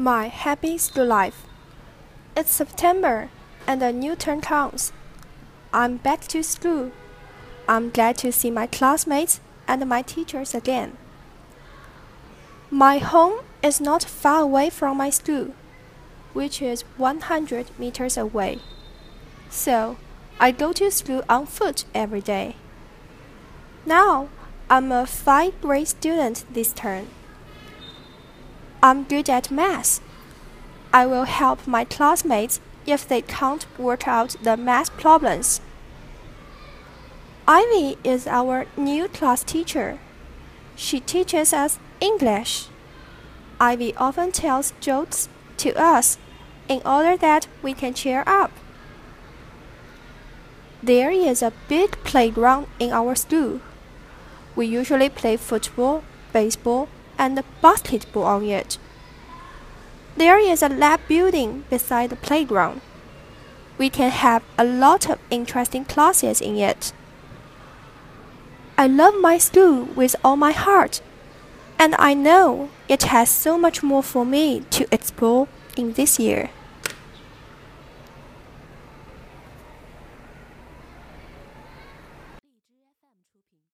My happy school life. It's September and a new term comes. I'm back to school. I'm glad to see my classmates and my teachers again. My home is not far away from my school, which is 100 meters away. So, I go to school on foot every day. Now, I'm a 5th grade student this term. I'm good at math. I will help my classmates if they can't work out the math problems. Ivy is our new class teacher. She teaches us English. Ivy often tells jokes to us in order that we can cheer up. There is a big playground in our school. We usually play football, baseball, and basketball on it. There is a lab building beside the playground. We can have a lot of interesting classes in it. I love my school with all my heart, and I know it has so much more for me to explore in this year.